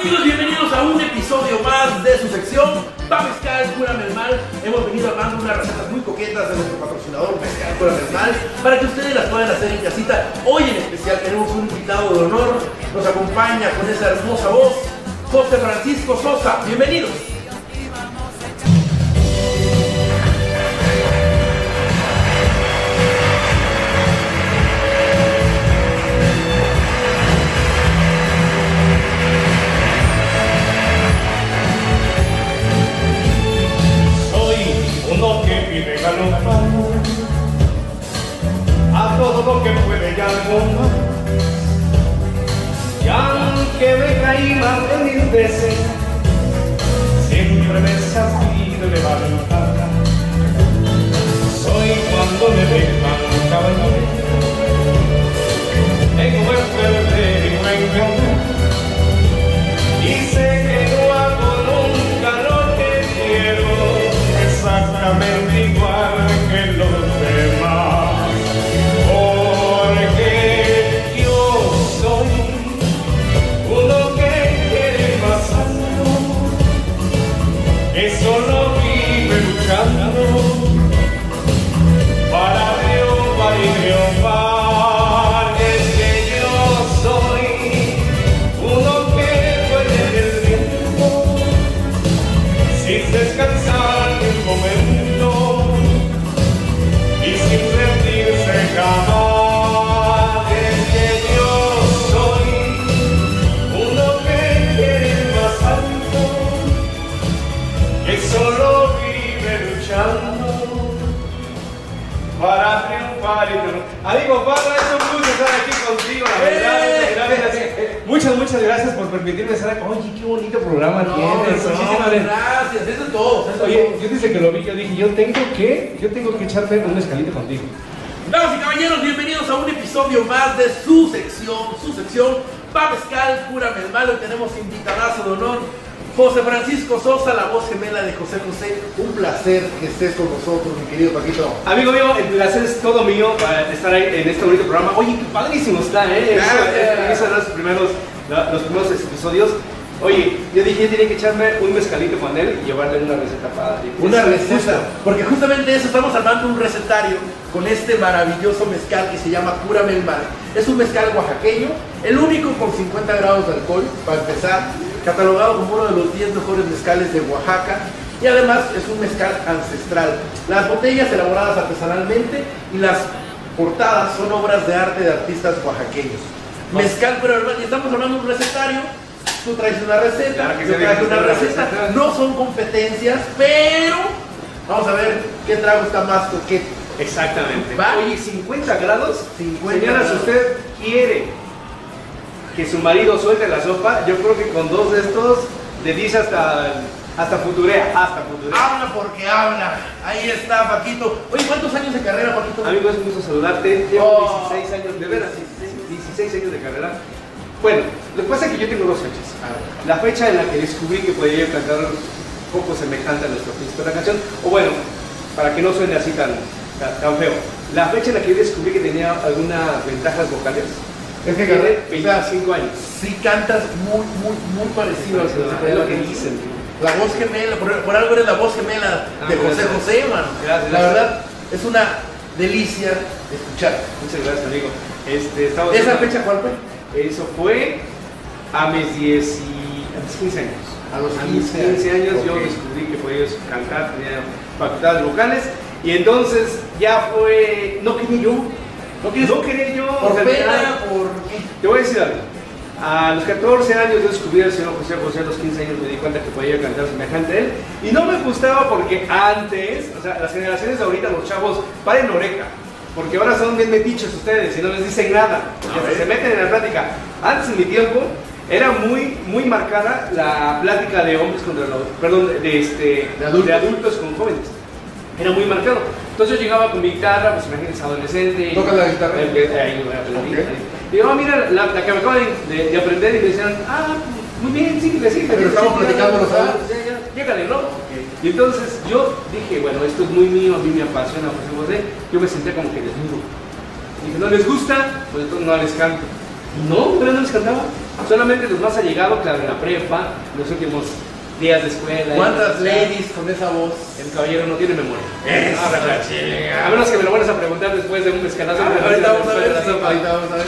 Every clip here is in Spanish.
Amigos, bienvenidos a un episodio más de su sección Va Mezcal, Cúrame el Mal. Hemos venido armando unas recetas muy coquetas de nuestro patrocinador Mezcal, Cúrame el para que ustedes las puedan hacer en casita. Hoy en especial tenemos un invitado de honor, nos acompaña con esa hermosa voz, José Francisco Sosa. Bienvenidos. Uno que vive galopando a todo lo que puede y algo más. Y aunque me caí más de mil veces, siempre me he sabido levantar. Soy cuando me dejan para triunfar y triunfar. Amigo Pablo, es un gusto estar aquí contigo, la verdad. ¡Eh! Gracias. Muchas, muchas gracias por permitirme estar aquí. Oye, qué bonito programa No, tienes. no, Muchísimas gracias, eso es todo. eso es Oye, todo. yo desde que lo vi, yo dije, yo tengo que, yo tengo que echarme un escalito contigo. Damas y caballeros, bienvenidos a un episodio más de su sección, su sección Pa Mezcal, Cúrame el Mal. Hoy tenemos invitadazo de honor, José Francisco Sosa, la voz gemela de José José. Un placer que estés con nosotros, mi querido Paquito. Amigo mío, el placer es todo mío para estar ahí en este bonito programa. Oye, qué padrísimo está, ¿eh? Gracias. Esos los primeros, los primeros episodios. Oye, yo dije, tenía que echarme un mezcalito con él y llevarle una receta para Una receta, porque justamente eso estamos armando un recetario con este maravilloso mezcal que se llama Cúrame el Mal. Es un mezcal oaxaqueño, el único con 50 grados de alcohol, para empezar, catalogado como uno de los 10 mejores mezcales de Oaxaca. Y además es un mezcal ancestral. Las botellas elaboradas artesanalmente y las portadas son obras de arte de artistas oaxaqueños. Mezcal, pero estamos hablando de un recetario. Tú traes una receta, Claro yo traigo una receta. receta. No son competencias, pero vamos a ver qué trago está más coqueto. Exactamente. Va. Oye, 50 grados. 50 Señora, si grados. usted quiere que su marido suelte la sopa, yo creo que con dos de estos le dice hasta, hasta futurea, hasta futurea. Habla porque habla. Ahí está, Paquito. Oye, ¿cuántos años de carrera, Paquito? Amigo, es un gusto saludarte. Llevo Oh. 16 años, de veras, 16 años de carrera. Bueno, lo que pasa es que yo tengo dos fechas. La fecha en la que descubrí que podía yo cantar un poco semejante a nuestro príncipe de la canción, o bueno, para que no suene así tan, tan, tan feo. La fecha en la que yo descubrí que tenía algunas ventajas vocales. Es que Tiene o sea, 25 años. Sí cantas muy, muy, muy parecido de lo que dicen. La voz gemela, por, por algo eres la voz gemela Ah, de José gracias. José, mano. Gracias, La gracias. verdad, es una delicia escuchar. Muchas gracias, amigo. Este, ¿Esa fecha cuál fue? Eso fue a mis 10 y- a mis 15 años. A los A mis 15 15 años yo descubrí que podía cantar, tenía facultades vocales y entonces ya fue, no quería yo, no quería, no quería yo. ¿Por pena? Te voy a decir algo. A los 14 años yo descubrí al señor José José, a los 15 años me di cuenta que podía cantar semejante a él. Y no me gustaba porque antes, o sea, las generaciones de ahorita, los chavos, paren oreja. Porque ahora son bien metichos ustedes y no les dicen nada. Ver. se meten en la plática. Antes, en mi tiempo, era muy, muy marcada la plática de hombres contra los, perdón, de, este, De adultos. de adultos con jóvenes. Era muy marcado. Entonces yo llegaba con mi guitarra, pues imagínense, adolescente. ¿Tocas la guitarra? Eh, eh, ahí, aprendí, Ok. ahí. Y yo, "Ah, mira, la, la que me acabo de, de- de aprender y me decían, ah, muy bien, síguele, síguele. Pero estamos síguele, platicando ya, Llégale, ¿no? Y entonces yo dije, bueno, esto es muy mío, a mí me apasiona José José. Yo me senté como que desnudo. Dije, ¿no les gusta? Pues entonces no les canto. No, pero no les cantaba. Solamente los más allegados, claro, en la prepa, los últimos días de escuela. ¿Cuántas ladies con esa voz? El caballero no tiene memoria. Esa Ah, verdad. A menos que me lo vuelvas a preguntar después de un mezcalazo. Ah, ahorita vamos a ver, sí, ahorita vamos a ver.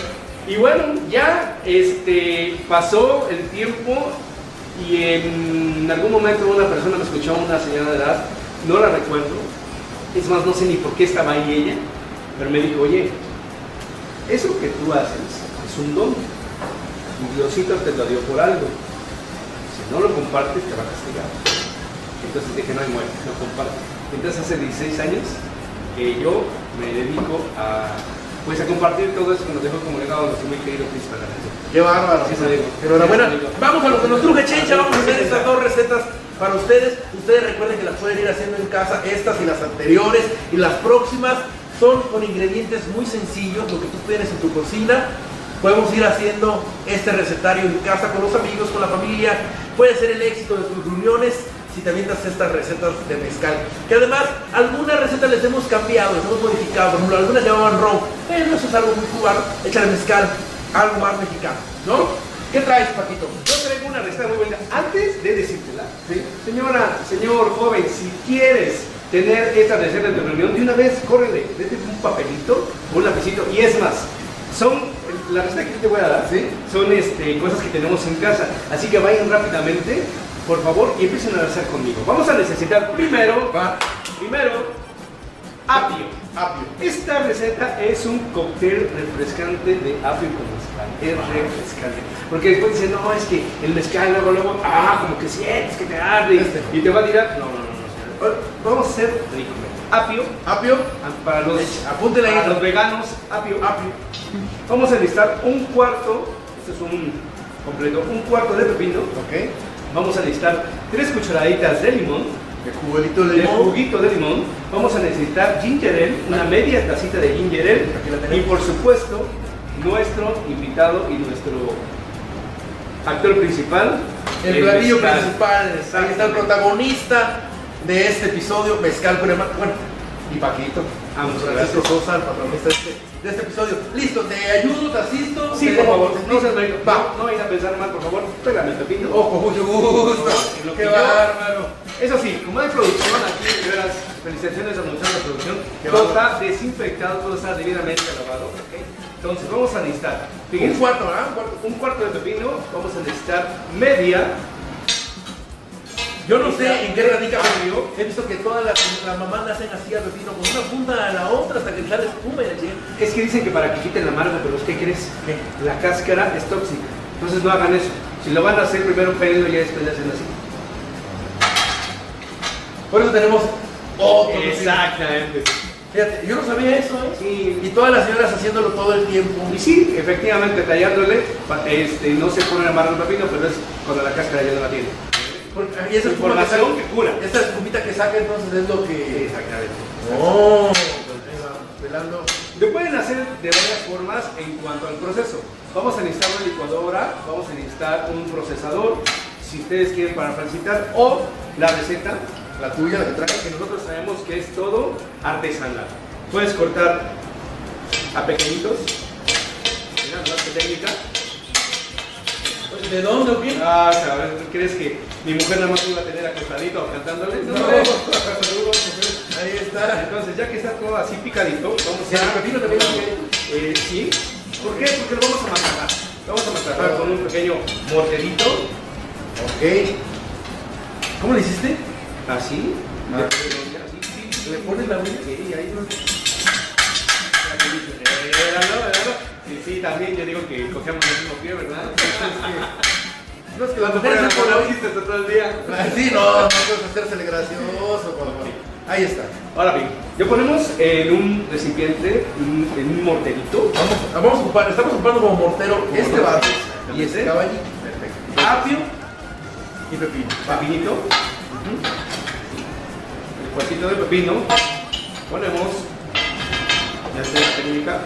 Y bueno, ya este, pasó el tiempo y en algún momento una persona me escuchó, una señora de edad, no la recuerdo, es más, no sé ni por qué estaba ahí ella, pero me dijo, oye, eso que tú haces es un don, Diosito te lo dio por algo, no lo compartes te va a castigar. Entonces dije, no hay muerte, no comparte. Entonces hace 16 años que yo me dedico a, pues, a compartir todo eso que nos dejó como legado nuestro muy querido Cristo. Qué bárbaro. Sí. Enhorabuena. Vamos a lo que nos truje Chencha. Vamos a hacer estas dos recetas para ustedes. Ustedes recuerden que las pueden ir haciendo en casa, estas y las anteriores y las próximas. Son con ingredientes muy sencillos, lo que tú tienes en tu cocina. Podemos ir haciendo este recetario en casa con los amigos, con la familia. Puede ser el éxito de tus reuniones si te avientas estas recetas de mezcal. Que además, algunas recetas les hemos cambiado, les hemos modificado. Por ejemplo, algunas llamaban ron. Pero eso es algo muy cubano. Échale mezcal, algo más mexicano, ¿no? ¿Qué traes, Paquito? Yo traigo una receta muy buena. Antes de decírtela, señora, señor joven, si quieres tener esta receta en tu reunión, de una vez, córrele, vete un papelito, un lapicito, y es más, son, la receta que yo te voy a dar, Sí. son este, cosas que tenemos en casa, así que vayan rápidamente, por favor, y empiecen a hacer conmigo. Vamos a necesitar primero, Va, primero, apio. apio. Esta receta es un cóctel refrescante de apio con mezcal. Es refrescante. Porque después dicen, no, es que el mezcal luego, luego, ah, como que sientes que te arde y- Este. y te va a tirar. No, no, no, no. Vamos a hacer rico. Apio, Apio, ah, para los, ahí. para los veganos, apio. apio. Vamos a necesitar un cuarto, este es un completo, un cuarto de pepino. Ok. Vamos a necesitar tres cucharaditas de limón. El juguito de juguito de limón, vamos a necesitar ginger ale, una media tacita de ginger ale la y por supuesto nuestro invitado y nuestro actor principal, El platillo mezcal. principal. Ahí está el protagonista de este episodio, Mezcal Crema. Bueno, y Paquito. Ah, muchas Francisco gracias. Sosa, el protagonista de este, de este episodio. Listo, te ayudo, te asisto. Sí, te- por favor, no seas marido. Va. No, no a pensar mal, por favor, pégame el pepino. Oh, con mucho gusto. Qué bárbaro. Eso sí, como hay producción aquí, de veras, felicitaciones a muchachos de producción, Qué todo bárbaro. está desinfectado, todo está debidamente lavado. Entonces vamos a necesitar, Un cuarto, ¿verdad? Un cuarto. un cuarto de pepino, vamos a necesitar media Yo no sé en qué radica Apio. He visto que todas las, las mamás le hacen así al pepino con una punta a la otra hasta que sale espuma chingada. Es que dicen que para que quiten la amargo, pero ¿qué crees? ¿Qué? La cáscara es tóxica. Entonces no hagan eso. Si lo van a hacer, primero péguenlo y ya después le hacen así. Por eso tenemos otro. Exactamente. Fíjate, yo no sabía eso, ¿eh? Sí. Y todas las señoras haciéndolo todo el tiempo. Y sí, efectivamente, tallándole, este, no se pone amargo el pepino, pero es cuando la cáscara ya no la tiene. Porque- y esa Información que cura. esa espumita que saca entonces es lo que... Exactamente. Oh, pelando. Lo pueden hacer de varias formas en cuanto al proceso. Vamos a necesitar una licuadora, vamos a necesitar un procesador, si ustedes quieren para facilitar, o la receta, La tuya, la que traes. que nosotros sabemos que es todo artesanal. Puedes cortar a pequeñitos. Mira, técnica. ¿De dónde o qué? Ah, a ver, ¿tú crees que mi mujer nada más iba a tener acostadito cantándole? No. Ahí está. Entonces, ya que está todo así picadito, vamos ¿Y el a... pepino también? Eh, sí. ¿Por qué? Porque lo vamos a matar. Vamos a matar con un pequeño morterito. Ok. ¿Cómo le hiciste? Así. Ah. Así, sí. ¿Le pones la uña? Sí, ahí no. Sí, sí, también yo digo que cogemos el mismo pie, ¿verdad? No, es que La las mujer mujeres no lo todo el día. Sí, no, no puedes hacérsele gracioso. por favor. Ahí está. Ahora bien, lo ponemos en un recipiente, en un morterito. Vamos, vamos a ocupar, estamos ocupando como mortero este mortero. vaso y este caballito. Perfecto. Apio y pepino. Pepinito. El cuartito de pepino. Ponemos. Ya está la técnica.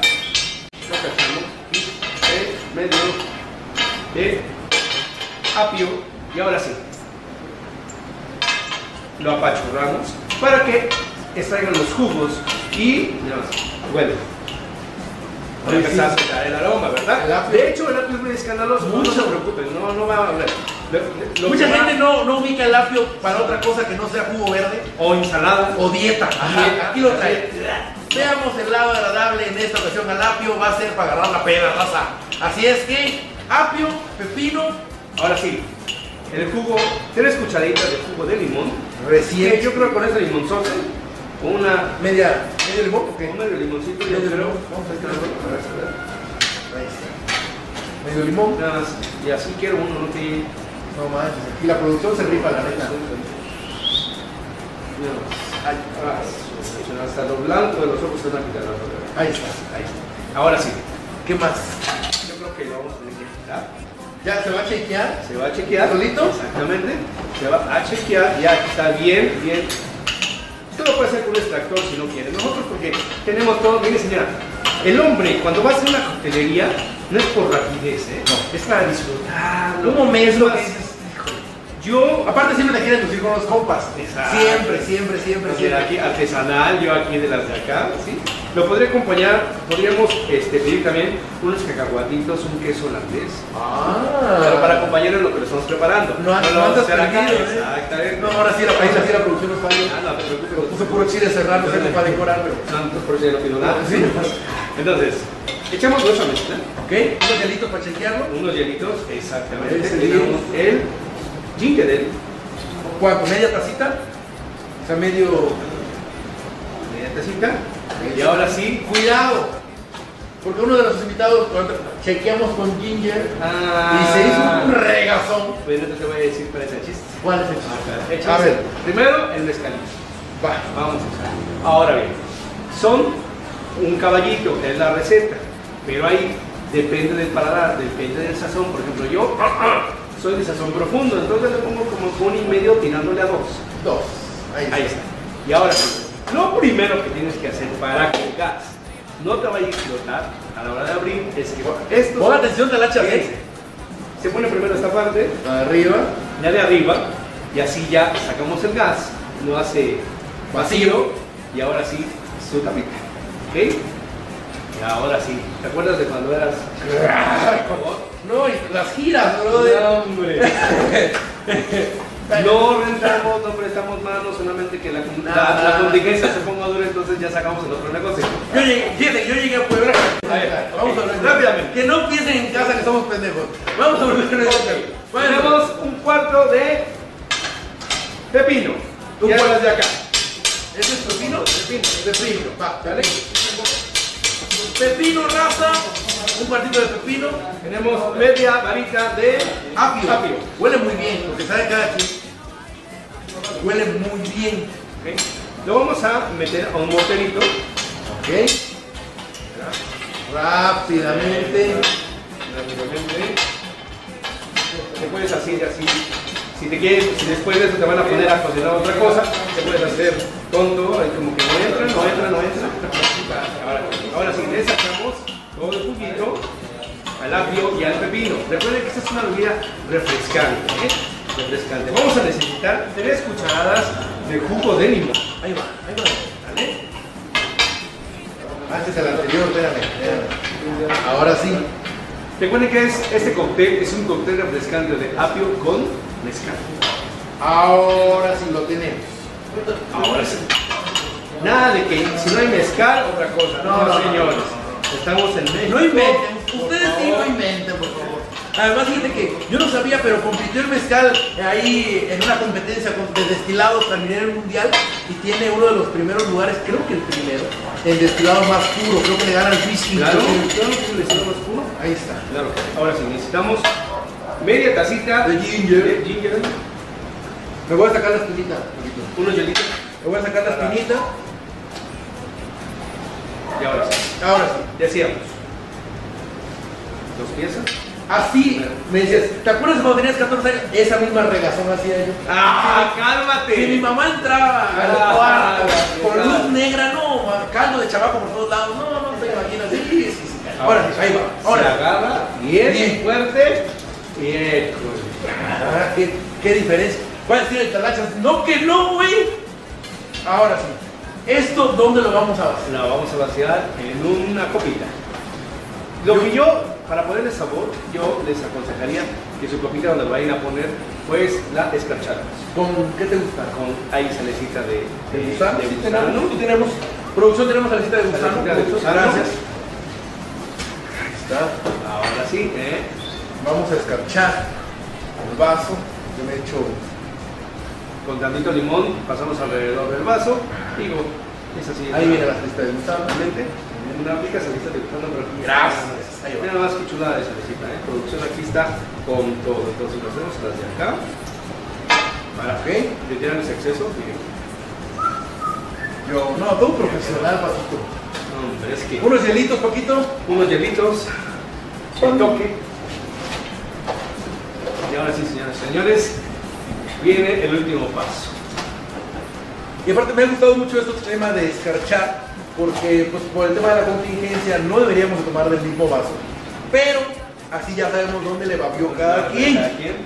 Medio de apio. Y ahora sí. Lo apachurramos para que extraigan los jugos y. A Sí, empezar a el aroma, ¿verdad? El. De hecho, el apio es muy escandaloso, no, no se preocupen, no, no va a hablar. Mucha va- gente no, no ubica el apio para otra cosa que no sea jugo verde O ensalada. o dieta. Dieta. Aquí lo trae. Veamos el lado agradable en esta ocasión al apio, va a ser para agarrar la pena, raza. Así es que, apio, pepino, Ahora sí, el jugo, tres cucharaditas de jugo de limón. recién. Que yo creo que con ese limonzote, con una, Media, medio limón, ¿o qué? con medio limoncito, yo Medio creo. limón. Vamos a ver. Ahí está. Medio limón. Nada más, y así quiero uno, no te. No manches, aquí la producción se rifa la neta. Ah, Hasta lo blanco de los ojos se van a quitar. ahí está. Ahí está. Ahora sí, ¿Qué más? yo creo que lo vamos a tener que quitar. ¿Ya se va a chequear? Se va a chequear. ¿Solito? Exactamente. Se va a chequear. Ya está bien, bien. Esto lo puede hacer con un extractor si no quiere. Nosotros porque tenemos todo. Mire señora, el hombre cuando va a hacer una coctelería no es por rapidez, ¿eh? No. Es para disfrutarlo. Un momento Es que más, dices, híjole. Yo, Aparte siempre te quieren lucir con los compas. Exacto. Siempre, siempre, siempre, o sea, siempre. aquí artesanal, yo aquí de las de acá, ¿sí? Lo podría acompañar, podríamos este, pedir también unos cacahuatitos, un queso holandés. Ah. Pero para acompañar lo que lo estamos preparando. No, no, lo vamos a hacer acá. ¿eh? Exactamente. No, ahora sí, la, ahí sí la producción nos falla. Ah, no te preocupes. Lo puso puro chile serrano, sé para decorar, pero. Santos, por eso ya no pido nada. Sí. Entonces, echamos dos a mezcla, ¿Ok? Unos gelitos para chequearlo. unos hielitos, exactamente. El ginger ale, ¿Cuánto? ¿Media tacita? O sea, medio. media tacita. Y ahora sí, Cuidado. Porque uno de los invitados, chequeamos con Ginger ah, y se hizo un regazón. Bueno, te voy a decir para ese chiste. ¿Cuál es el chiste? Echas A ver. Primero el mezcalito. Va. Vamos a. Ahora bien, son un caballito, es la receta, pero ahí depende del paladar, depende del sazón. Por ejemplo, yo soy de sazón profundo, entonces le pongo como un y medio tirándole a dos. Dos. Ahí está. Ahí está. Y ahora lo primero que tienes que hacer para que el gas no te vaya a explotar a la hora de abrir es que esto Pon atención de la Fíjense, se pone primero esta parte, Arriba. ya de arriba, y así ya sacamos el gas, lo hace vacío, y ahora sí, su tapita. ¿Ok? Y ahora sí, ¿te acuerdas de cuando eras No, las giras, brother. No, hombre. No rentamos, no prestamos manos, solamente que la, la, la contingencia se ponga dura, entonces ya sacamos el otro negocio. Yo llegué, fíjate, yo llegué a Puebla. A ver, Vamos a ok, hablar rápidamente. Que no piensen en casa que somos pendejos. Vamos a volver a eso. Bueno, Tenemos un cuarto de pepino. Cuarto. las de acá. ¿Ese es pepino? Pepino. Pepino. Va, ¿vale? Pepino, raza. Un cuartito de pepino. Tenemos media varita de Apio. apio. Huele muy bien, porque sabe cada quien. Huele muy bien. Lo vamos a meter a un morterito. ¿Ok? Rápidamente. Rápidamente. Te puedes hacer así. Si te quieres, si después de eso te van a poner a cocinar otra cosa, te puedes hacer tonto, ahí como que no entra, no entra, no entra. Ahora, ahora sí, le sacamos el juguito al apio y al pepino. Recuerden que esta es una bebida refrescante. ¿eh? Refrescante. Vamos a necesitar tres cucharadas de jugo de limón. Ahí va, ahí va. ¿Vale? Antes el anterior, espérame, espérame. Ahora sí. Recuerden que es, este cóctel es un cóctel refrescante de apio con mezcal. Ahora sí lo tenemos. Ahora sí. Nada de que si no hay mezcal, otra cosa. No, No, no, no, señores. no, Estamos en México. No inventen, ustedes sí no inventen, por favor. Además, fíjate que yo no sabía, pero compitió el mezcal ahí en una competencia de destilados a nivel mundial y tiene uno de los primeros lugares, creo que el primero, en destilado más puro. Creo que le gana el whisky. Claro, que le echamos puro. Ahí está. Claro. Ahora sí, necesitamos media tacita De ginger. de ginger, Me voy a sacar la espinita. unos hielitos Me voy a sacar la espinita. y ahora sí. Ahora sí. Decíamos. Dos piezas. Así me decías, ¿te acuerdas cuando tenías 14 años? Esa misma regazón hacía yo. ¡Ah, cálmate! Si mi mamá entraba al Ah, cuarto con luz negra, no, caldo de chabaco por todos lados, no, no te imaginas. Sí, sí, sí. Ahora sí, ahí va. Se Ahora. agarra bien, Bien. fuerte. Y école. Ah, ¿qué, qué diferencia. A decir el talachas, no que no, güey. Ahora sí. ¿Esto dónde lo vamos a hacer? La vamos a vaciar en una copita. Lo que yo, para ponerle sabor, yo les aconsejaría que su copita donde vayan a poner, pues la escarchada. ¿Con qué te gusta? Con ahí salecita de, ¿De de, gusano? de Sí, gusano. tenemos. Producción tenemos salecita de gusano. Salecita de Producción, gusano. Gracias. Ahí está. Ahora sí, ¿eh? Vamos a escarchar el vaso. Yo me echo con tantito limón, pasamos alrededor del vaso. Digo, es así. Ahí viene la salecita de. Exactamente. Una rica salecita de gusano, pero aquí. Gracias. Mira nada más que chulada de salecita, ¿eh? Producción aquí está con todo. Entonces lo hacemos las de acá. Para Ok. retirar ese exceso. Miren. Yo, no, todo profesional, Paquito. No, hombre, es que Unos hielitos, Paquito. unos hielitos, el toque. Y ahora sí, señoras y señores, viene el último paso. Y aparte me ha gustado mucho este tema de escarchar, porque pues por el tema de la contingencia no deberíamos de tomar del mismo vaso. Pero así ya sabemos dónde le babió cada quien. Cada quien.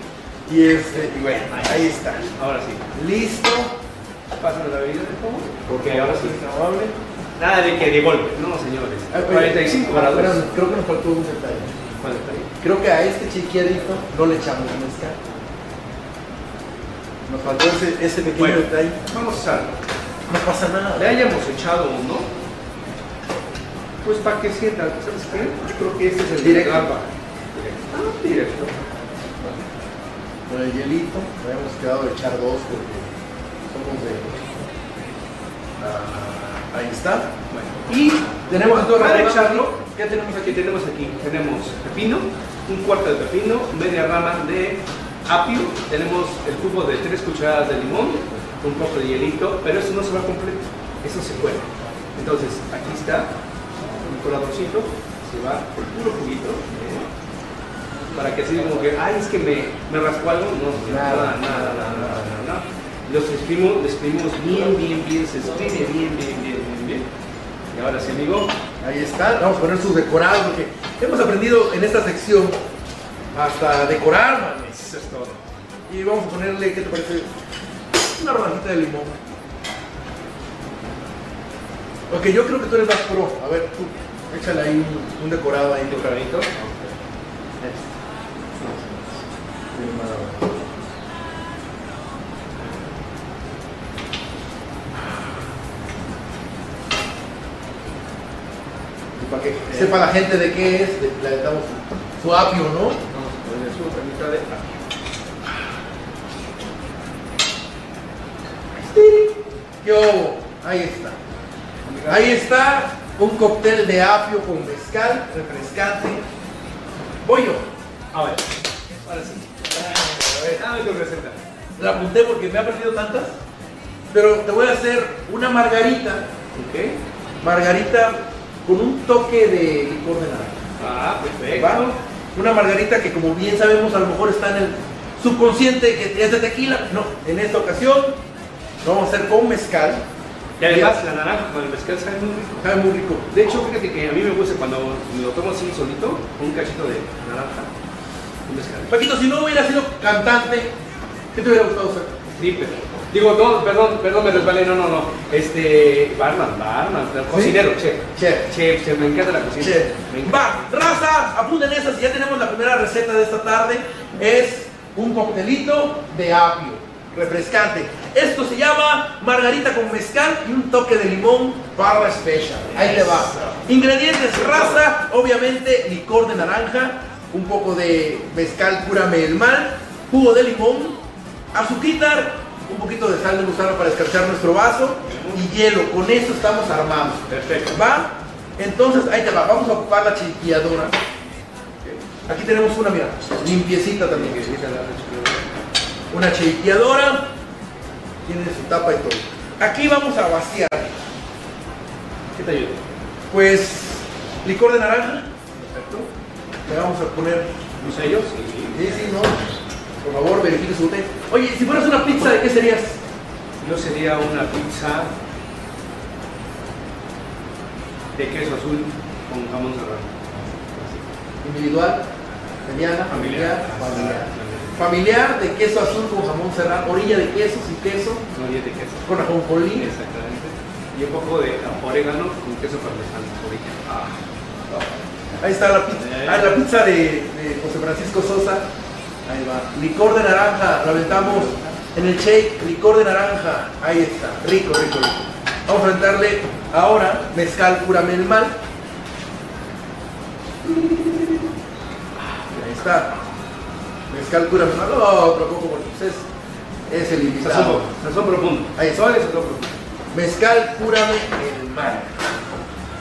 Y este, y bueno, ahí está. Ahora sí. Listo. Pásame la bebida, por favor. Porque ahora sí. Amable. Nada de que de golpe. No, señores. Ah, oye, 45 ah, grados. espérame, creo que nos faltó un detalle. Creo que a este chiquiadito no le echamos mezcal. Nos faltó ese, ese pequeño Bueno. detalle. Vamos a usarlo. No pasa nada. Le hayamos echado uno. Pues para que sientan, ¿sabes qué? Yo creo que este es el Directo. Directo. Ah, directo. Con el hielito, habíamos quedado de echar dos porque somos de. Ah, ahí está. Bueno. Y tenemos todo Para echarlo, ¿qué tenemos aquí? Tenemos aquí, tenemos pepino, un cuarto de pepino, media rama de apio, tenemos el jugo de tres cucharadas de limón, un poco de hielito, pero eso no se va completo, eso se cuela. Entonces, aquí está, un coladorcito, se va por puro juguito, ¿eh? para que así como que, ay, es que me, me rascó algo, no, Nada. nada, nada, nada, nada. Los exprimimos, exprimimos bien, bien, bien, se exprime bien, bien, bien, bien, bien. Y ahora sí, amigo, Ahí está, vamos a poner sus decorados porque hemos aprendido en esta sección hasta decorar, manes. eso es todo. Y vamos a ponerle, ¿qué te parece? Una rodajita de limón. Ok, yo creo que tú eres más pro. A ver, tú, échale ahí un, un decorado ahí. ¿Tu carnito? Y para que sepa la gente de qué es, le damos su, su apio, ¿no? Ahí está. Ahí está un cóctel de apio con mezcal, refrescante. Voy yo. A ver, ahora sí. A ver, Dame tu receta. la apunté porque me ha perdido tantas. Pero te voy a hacer una margarita, Ok. margarita con un toque de licor de naranja. Ah, perfecto. ¿Va? Una margarita que como bien sabemos a lo mejor está en el subconsciente que es de tequila. No, en esta ocasión lo vamos a hacer con mezcal. Y además, la naranja con el mezcal sabe muy rico. Sabe muy rico. De hecho, fíjate que a mí me gusta cuando me lo tomo así solito, un cachito de naranja, un mezcal. Paquito, si no hubiera sido cantante, ¿qué te hubiera gustado ser? Triple. Digo, no, perdón, perdón, me resbalé, no, no, no. Este, barman, barman, cocinero, chef. Chef. Chef, chef, me encanta la cocina. Che. Me encanta. Va, raza, apunten esas y ya tenemos la primera receta de esta tarde. Es un coctelito de apio, refrescante. Esto se llama margarita con mezcal y un toque de limón barra special. Ahí te va. Ingredientes, raza, obviamente licor de naranja, un poco de mezcal cúrame el mal, jugo de limón, azuquitar, un poquito de sal de gusano para escarchar nuestro vaso y hielo. Con eso estamos armados. Perfecto. ¿Va? Entonces, ahí te va. Vamos a ocupar la chiquilladora. Aquí tenemos una, mira, limpiecita también. Una chiquilladora. Tiene su tapa y todo. Aquí vamos a vaciar. ¿Qué te ayuda? Pues, licor de naranja. Perfecto. Le vamos a poner. ¿Los sellos? Sí, sí, no. Por favor, verifique su botella. Oye, si fueras una pizza, ¿de qué serías? Yo sería una pizza de queso azul con jamón serrano. Individual, mediana, familiar, familiar. Familiar de queso azul con jamón serrano, orilla de queso, sin queso, diez de queso. con ajonjolí. Exactamente. Y un poco de orégano con queso parmesano. Orilla. Ah. Ahí está la pizza. Eh. Ah, la pizza de, de José Francisco Sosa. Ahí va. Licor de naranja. Lo aventamos en el shake. Licor de naranja. Ahí está. Rico, rico, rico. Vamos a aventarle ahora mezcal cúrame el mal. Ahí está. Mezcal el mal. No, tampoco porque es, es el invitado. Sazón, sazón profundo. Ahí. Sazón profundo. Mezcal cúrame el mal.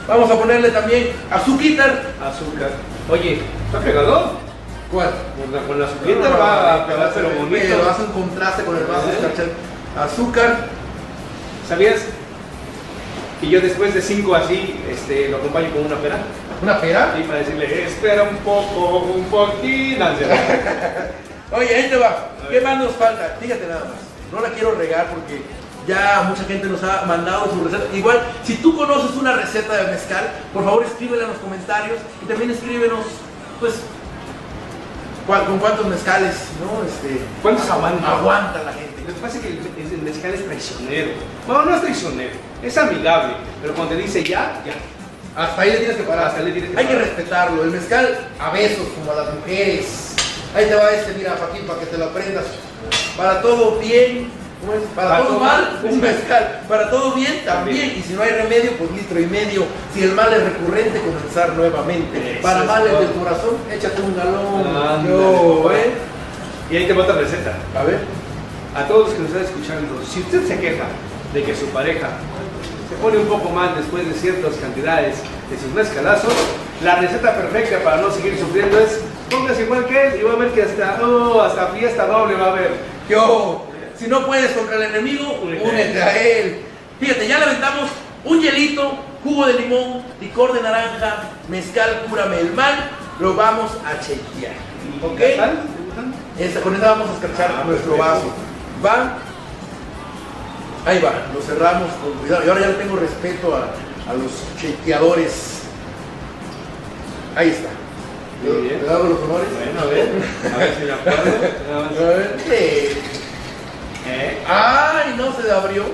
Vamos a ponerle también azúcar. Azúcar. Oye, ¿está pegado? ¿Cuál? Con la, con la azúcar va a pegar pero Pero bonito. hace un contraste con el vaso ¿Eh? Azúcar. ¿Sabías que yo después de cinco así este, lo acompaño con una pera? ¿Una pera? Y para decirle, espera un poco, un así. Oye, ahí te va. ¿Qué más nos falta? Fíjate nada más. No la quiero regar porque ya mucha gente nos ha mandado su receta. Igual, si tú conoces una receta de mezcal, por favor escríbela en los comentarios y también escríbenos, pues, con cuántos mezcales, ¿no? Este, ¿Cuántos aguanta? aguanta la gente. Lo que pasa es que el, mezcal es traicionero. Bueno, no es traicionero, es amigable. Pero cuando te dice ya, ya. Hasta ahí le tienes que parar. Hasta ahí le tienes que Hay que respetarlo. El mezcal a besos, como a las mujeres. Ahí te va este, mira, Joaquín, para que te lo aprendas. Para todo bien, ¿cómo es? Para, Para todo mal, un mezcal. Para todo bien, también. También. Y si no hay remedio, pues litro y medio. Si el mal es recurrente, comenzar nuevamente. Eso Para es males todo. del corazón, échate un galón. Yo. ¿eh? Y ahí te va otra receta. A ver. A todos los que nos están escuchando, si usted se queja de que su pareja se pone un poco mal después de ciertas cantidades de sus mezcalazos, la receta perfecta para no seguir sufriendo es póngase igual que él y va a ver que hasta, oh, hasta fiesta doble va a haber. Yo, si no puedes contra el enemigo, Únete a él. Fíjate, ya le aventamos un hielito, jugo de limón, licor de naranja, mezcal, cúrame el mal. Lo vamos a chequear. ¿Ok? Esa- con esa vamos a escarchar Ah, nuestro vaso. Va. Ahí va, lo cerramos con cuidado. Y ahora ya le tengo respeto a, a los chequeadores. Ahí está. Muy bien. ¿Le damos los honores? Bueno, a ver, a ver si me acuerdo. A ver. Eh. ¡Ay! No se abrió.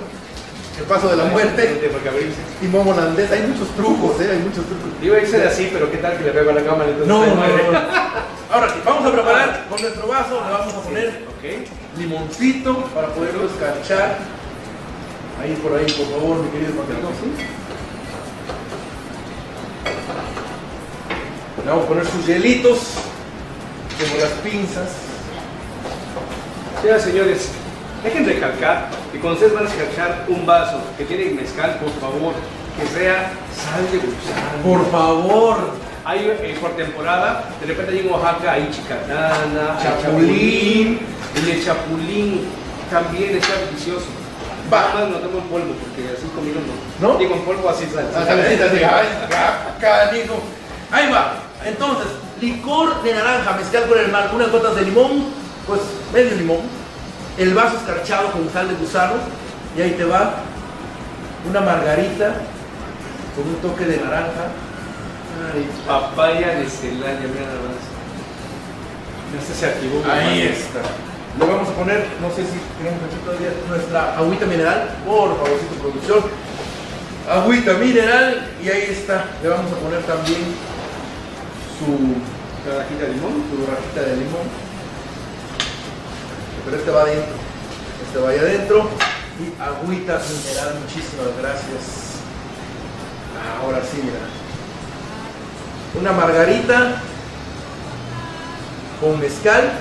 El paso de la muerte. abrirse. Timón holandés. Hay muchos trucos, ¿eh? Hay muchos trucos. Iba a irse de así, pero ¿qué tal que le pego a la cámara? Entonces, No, no, madre. no, no. Ahora sí, vamos a preparar con nuestro vaso. Le vamos a poner Ok. limoncito para poderlo escarchar. Ahí por ahí, por favor, mi querido Paquito. Le vamos a poner sus hielitos, como las pinzas. Señoras y señores, dejen recalcar que cuando ustedes van a escarchar un vaso que tiene mezcal, por favor, que sea sal de gusano. Por favor. Hay eh, por temporada, de repente hay en Oaxaca, hay chicatana, hay Chapulín. Y el chapulín también está delicioso. Va. Nada no tomo en polvo, porque así comido no. ¿No? Digo en polvo así sal. Ah, salecita, ay. Ahí va. Entonces, licor de naranja, mezcal con el mar, unas gotas de limón, pues medio limón, el vaso escarchado con sal de gusano, y ahí te va una margarita con un toque de naranja. Ay, Papaya de Celaya, mira nada más. Este se activó. Ahí está. Le vamos a poner, no sé si tenemos aquí todavía nuestra agüita mineral, por favorcito producción. Agüita mineral y ahí está. Le vamos a poner también su Trabajita de limón. tu rajita de limón. Pero este va adentro. Este va ahí adentro. Y agüita mineral, muchísimas gracias. Ahora sí, mira. Una margarita con mezcal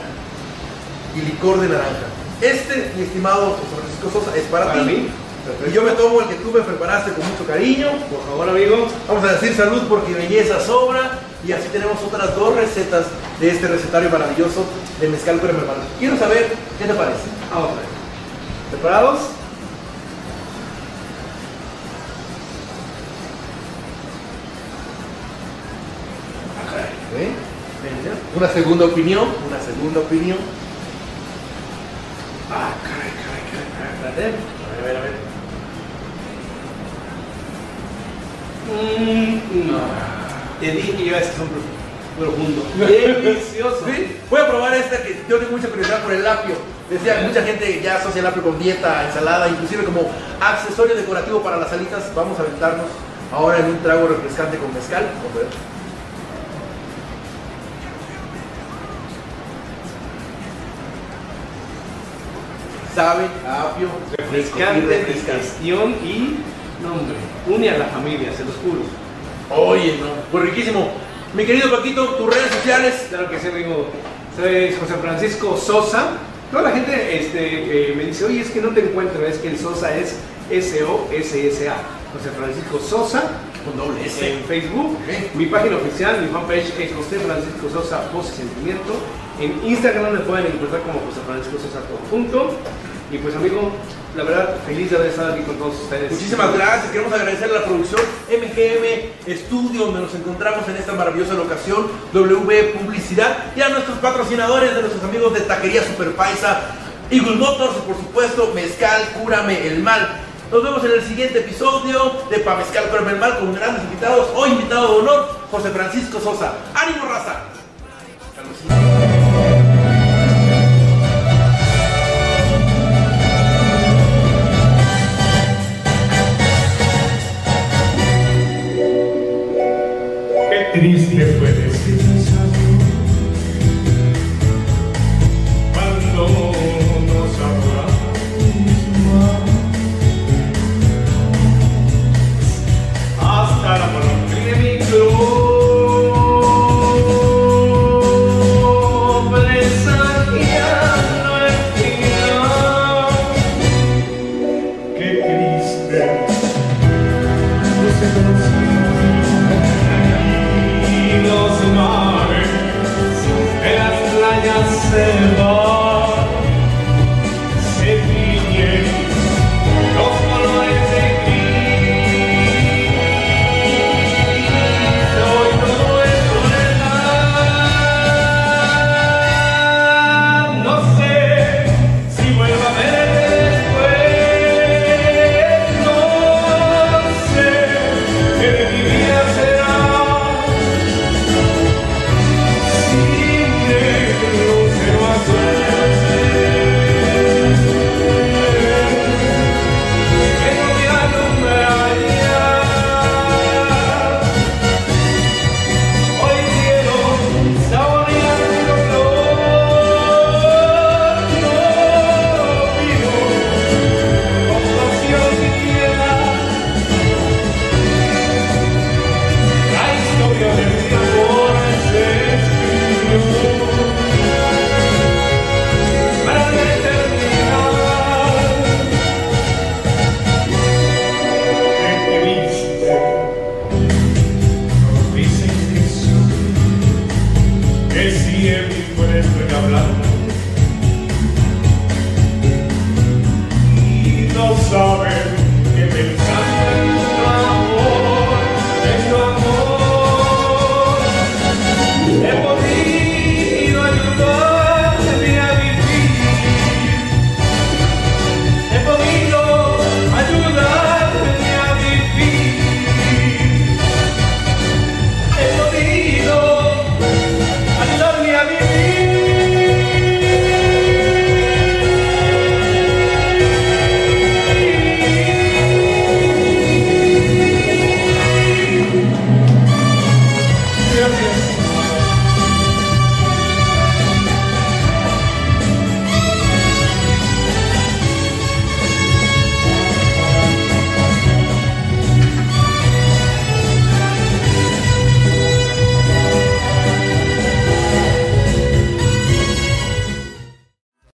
y licor de naranja. Este, mi estimado José Francisco Sosa, es para, Para ti. mí. Y yo me tomo el que tú me preparaste con mucho cariño. Por favor, amigo. Vamos a decir salud porque belleza sobra y así tenemos otras dos recetas de este recetario maravilloso de mezcal con hermano. Quiero saber qué te parece. Vamos a ver. ¿Preparados? ¿Eh? Una segunda opinión, una segunda opinión. Ah, caray, caray, caray, caray. Espérate. A ver, a ver. Mm, no. Te dije que iba a ser un profundo. Delicioso. Voy a probar esta que yo tengo mucha curiosidad por el apio. Decía, mucha gente ya asocia el apio con dieta, ensalada, inclusive como accesorio decorativo para las alitas. Vamos a aventarnos ahora en un trago refrescante con mezcal. Sabe apio, refrescante, refrescación y nombre. Une a la familia, se los juro. Oye, no, pues riquísimo. Mi querido Paquito, tus redes sociales. Claro que sí, amigo. Soy José Francisco Sosa. Toda la gente este, eh, me dice, oye, es que no te encuentro, es que el Sosa es S-O-S-S-A. José Francisco Sosa Con doble S. en Facebook. Ok. Mi página oficial, mi fanpage es José Francisco Sosa Voz y Sentimiento. En Instagram me pueden encontrar como José Francisco Sosa. Y pues amigo, la verdad, feliz de haber estado aquí con todos ustedes. Muchísimas gracias. Queremos agradecer a la producción MGM Studio, donde nos encontramos en esta maravillosa locación, W Publicidad, y a nuestros patrocinadores, de nuestros amigos de Taquería Super Paisa, Eagle Motors, por supuesto, Mezcal, Cúrame el Mal. Nos vemos en el siguiente episodio de Pa Mezcal, Cúrame el Mal, con grandes invitados. Hoy invitado de honor, José Francisco Sosa. ¡Ánimo, raza! Please left with